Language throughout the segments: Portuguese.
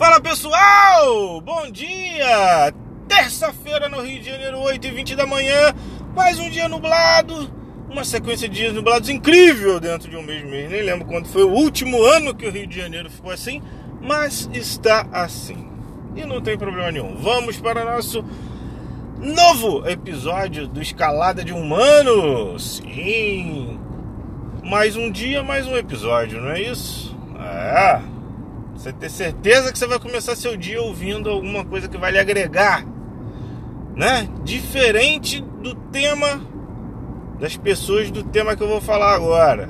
Fala pessoal, bom dia! Terça-feira no Rio de Janeiro, 8h20 da manhã, mais um dia nublado, uma sequência de dias nublados incrível dentro de um mesmo mês. Nem lembro quando foi o último ano que o Rio de Janeiro ficou assim, mas está assim. E não tem problema nenhum. Vamos para nosso novo episódio do Escalada de Humano. Sim! Mais um dia, mais um episódio, não é isso? É. Você ter certeza que você vai começar seu dia ouvindo alguma coisa que vai lhe agregar, né? Diferente do tema das pessoas do tema que eu vou falar agora.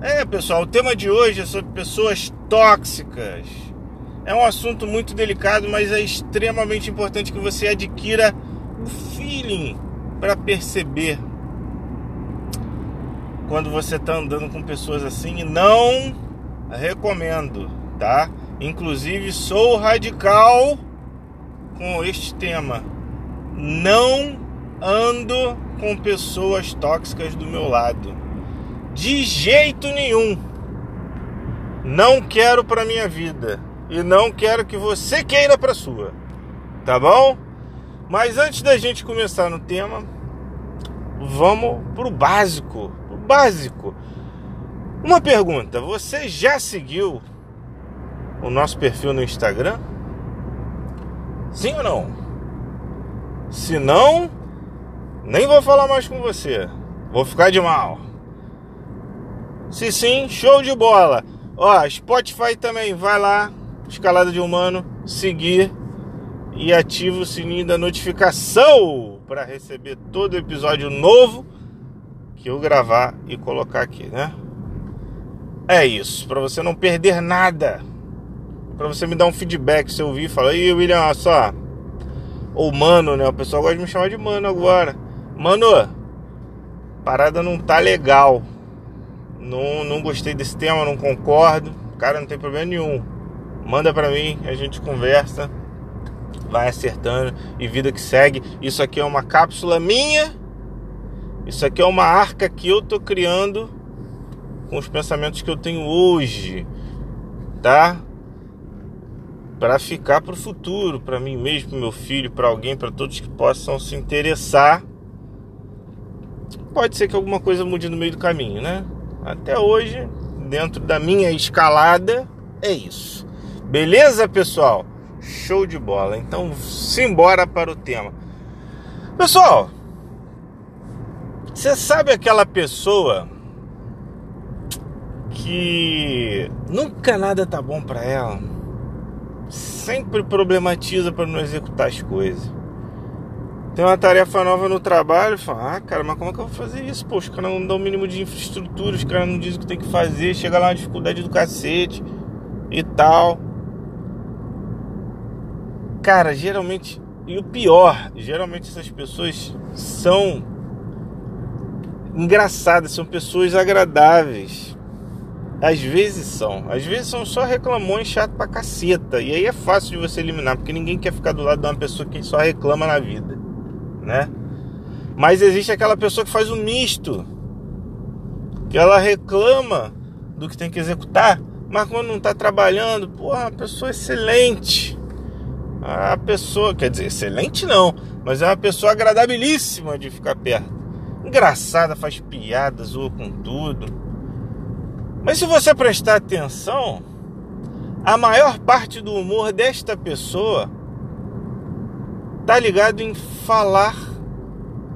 É, pessoal, o tema de hoje é sobre pessoas tóxicas. É um assunto muito delicado, mas é extremamente importante que você adquira o feeling para perceber quando você está andando com pessoas assim. E não recomendo, tá? Inclusive sou radical com este tema. Não ando com pessoas tóxicas do meu lado. De jeito nenhum. Não quero para minha vida e não quero que você queira para sua. Tá bom? Mas antes da gente começar no tema, vamos pro básico, básico. Uma pergunta, você já seguiu o nosso perfil no Instagram? Sim ou não? Se não, nem vou falar mais com você. Vou ficar de mal. Se sim, show de bola. Ó, Spotify também, vai lá, escalada de humano, seguir e ativa o sininho da notificação para receber todo episódio novo que eu gravar e colocar aqui, né? É isso, para você não perder nada. Para você me dar um feedback se eu ouvir falar, "Ih, William, olha só, ou mano, né? O pessoal gosta de me chamar de mano agora. Mano, parada não tá legal. Não, não gostei desse tema, não concordo. Cara, não tem problema nenhum. Manda pra mim, a gente conversa, vai acertando e vida que segue. Isso aqui é uma cápsula minha. Isso aqui é uma arca que eu tô criando com os pensamentos que eu tenho hoje, tá? Para ficar pro futuro, para mim mesmo, pro meu filho, para alguém, para todos que possam se interessar. Pode ser que alguma coisa mude no meio do caminho, né? Até hoje, dentro da minha escalada, é isso. Beleza, pessoal? Show de bola. Então, simbora para o tema. Pessoal, você sabe aquela pessoa que nunca nada tá bom para ela? Sempre problematiza para não executar as coisas. Tem uma tarefa nova no trabalho, fala, ah, cara, mas como é que eu vou fazer isso? Pô, os caras não dão o mínimo de infraestrutura, os caras não dizem o que tem que fazer, chega lá uma dificuldade do cacete e tal. Cara, geralmente, e o pior, geralmente essas pessoas são engraçadas, são pessoas agradáveis. Às vezes são, às vezes são só reclamões chato pra caceta. E aí é fácil de você eliminar, porque ninguém quer ficar do lado de uma pessoa que só reclama na vida né? Mas existe aquela pessoa que faz o um misto, que ela reclama do que tem que executar, mas quando não está trabalhando, porra, a pessoa excelente. A pessoa, quer dizer, excelente não, mas é uma pessoa agradabilíssima de ficar perto. Engraçada, faz piadas, zoa com tudo. Mas se você prestar atenção, a maior parte do humor desta pessoa tá ligado em falar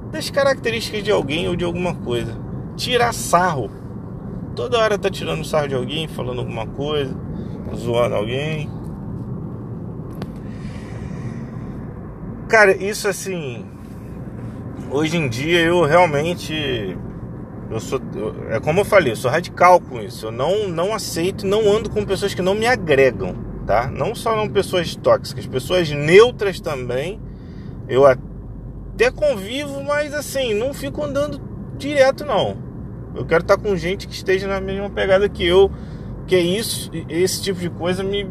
das características de alguém ou de alguma coisa. Tirar sarro. Toda hora tá tirando sarro de alguém, falando alguma coisa, zoando alguém. Cara, isso assim. Hoje em dia eu realmente. Eu sou. É como eu falei, eu sou radical com isso. Eu não, não aceito, não ando com pessoas que não me agregam, tá? Não só não pessoas tóxicas, pessoas neutras também eu até convivo, mas assim, não fico andando direto não. Eu quero estar com gente que esteja na mesma pegada que eu, que é isso, esse tipo de coisa me,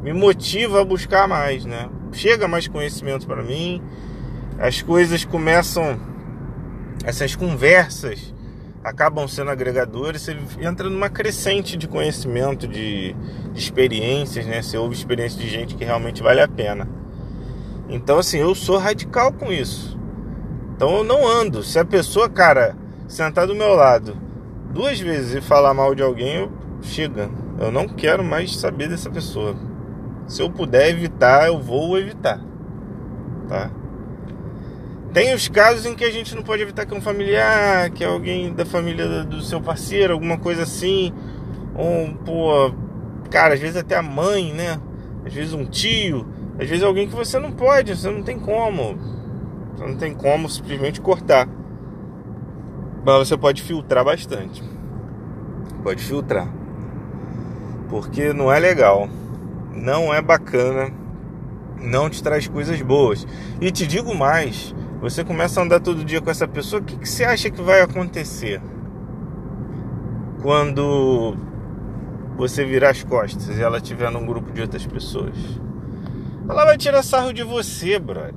me motiva a buscar mais, né? Chega mais conhecimento para mim, as coisas começam, essas conversas, acabam sendo agregadores, você entra numa crescente de conhecimento, de, de experiências, né? Você ouve experiências de gente que realmente vale a pena. Então, assim, eu sou radical com isso. Então eu não ando. Se a pessoa, cara, sentar do meu lado duas vezes e falar mal de alguém, eu chega. Eu não quero mais saber dessa pessoa. Se eu puder evitar, eu vou evitar. Tá? Tem os casos em que a gente não pode evitar que um familiar, que é alguém da família do seu parceiro, alguma coisa assim. Ou, pô, cara, às vezes até a mãe, né? Às vezes um tio, às vezes alguém que você não pode, você não tem como. Você não tem como simplesmente cortar. Mas você pode filtrar bastante. Pode filtrar. Porque não é legal. Não é bacana. Não te traz coisas boas. E te digo mais você começa a andar todo dia com essa pessoa, o que, que você acha que vai acontecer quando você virar as costas e ela estiver num grupo de outras pessoas? Ela vai tirar sarro de você, brother.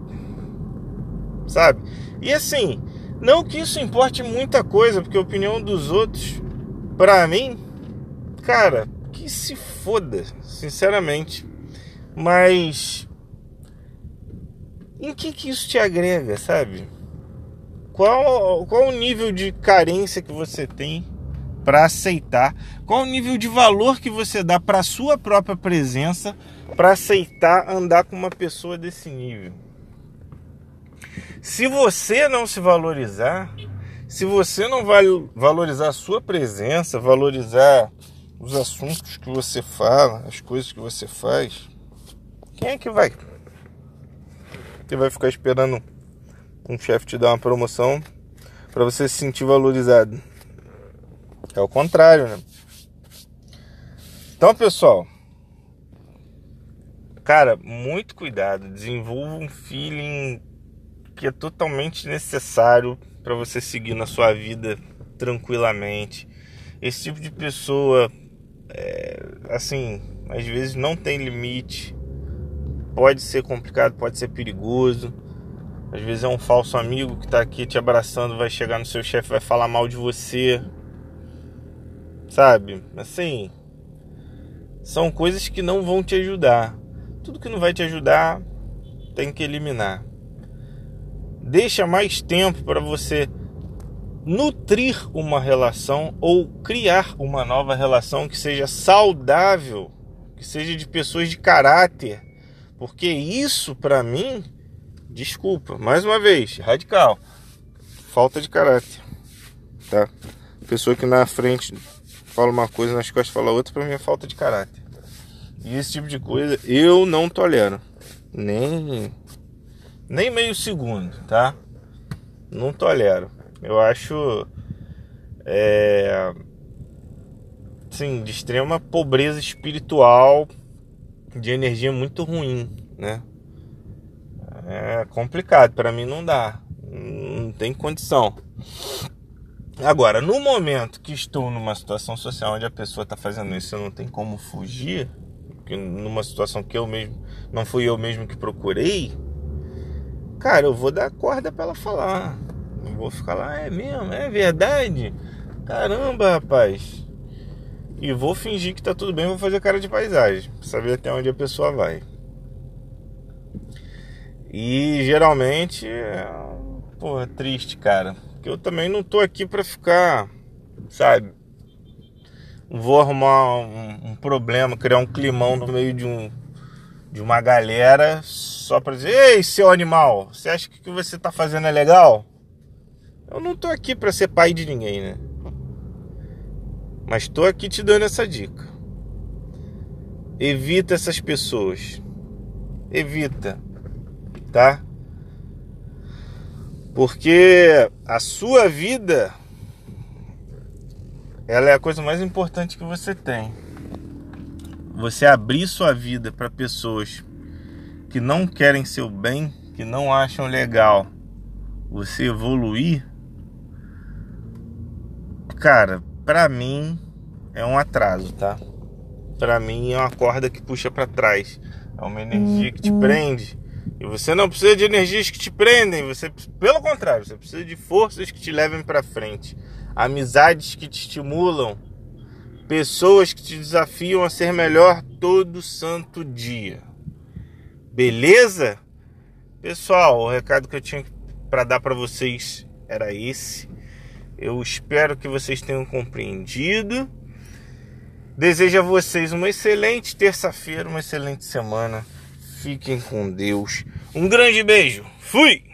Sabe? E assim, não que isso importe muita coisa, porque a opinião dos outros, pra mim, cara, que se foda, sinceramente. Mas em que, que isso te agrega, sabe? Qual, qual o nível de carência que você tem para aceitar? Qual o nível de valor que você dá para a sua própria presença para aceitar andar com uma pessoa desse nível? Se você não se valorizar, se você não vai valorizar a sua presença, valorizar os assuntos que você fala, as coisas que você faz, quem é que vai? Você vai ficar esperando um chefe te dar uma promoção para você se sentir valorizado. É o contrário, né? Então, pessoal, cara, muito cuidado. Desenvolva um feeling que é totalmente necessário para você seguir na sua vida tranquilamente. Esse tipo de pessoa, é, assim, às vezes não tem limite pode ser complicado, pode ser perigoso. Às vezes é um falso amigo que está aqui te abraçando, vai chegar no seu chefe, vai falar mal de você. Sabe? Assim, são coisas que não vão te ajudar. Tudo que não vai te ajudar, tem que eliminar. Deixa mais tempo para você nutrir uma relação ou criar uma nova relação que seja saudável, que seja de pessoas de caráter porque isso para mim, desculpa, mais uma vez, radical. Falta de caráter. Tá? Pessoa que na frente fala uma coisa, nas costas fala outra, para mim é falta de caráter. E esse tipo de coisa eu não tolero. Nem nem meio segundo, tá? Não tolero. Eu acho é sim, de extrema pobreza espiritual de energia muito ruim, né? É complicado, para mim não dá, não tem condição. Agora, no momento que estou numa situação social onde a pessoa está fazendo isso, eu não tem como fugir, numa situação que eu mesmo não fui eu mesmo que procurei, cara, eu vou dar corda para ela falar. Não vou ficar lá, é mesmo, é verdade. Caramba, rapaz e vou fingir que tá tudo bem, vou fazer cara de paisagem, saber até onde a pessoa vai. E geralmente, é, porra, triste, cara. Porque eu também não tô aqui pra ficar, sabe? Vou arrumar um, um problema, criar um climão no meio de um de uma galera só pra dizer: Ei, seu animal, você acha que o que você tá fazendo é legal? Eu não tô aqui pra ser pai de ninguém, né? Mas estou aqui te dando essa dica. Evita essas pessoas. Evita, tá? Porque a sua vida ela é a coisa mais importante que você tem. Você abrir sua vida para pessoas que não querem seu bem, que não acham legal você evoluir, cara, para mim é um atraso, tá? Para mim é uma corda que puxa para trás. É uma energia que te uhum. prende. E você não precisa de energias que te prendem, você pelo contrário, você precisa de forças que te levem para frente. amizades que te estimulam, pessoas que te desafiam a ser melhor todo santo dia. Beleza? Pessoal, o recado que eu tinha para dar para vocês era esse. Eu espero que vocês tenham compreendido. Desejo a vocês uma excelente terça-feira, uma excelente semana. Fiquem com Deus. Um grande beijo. Fui!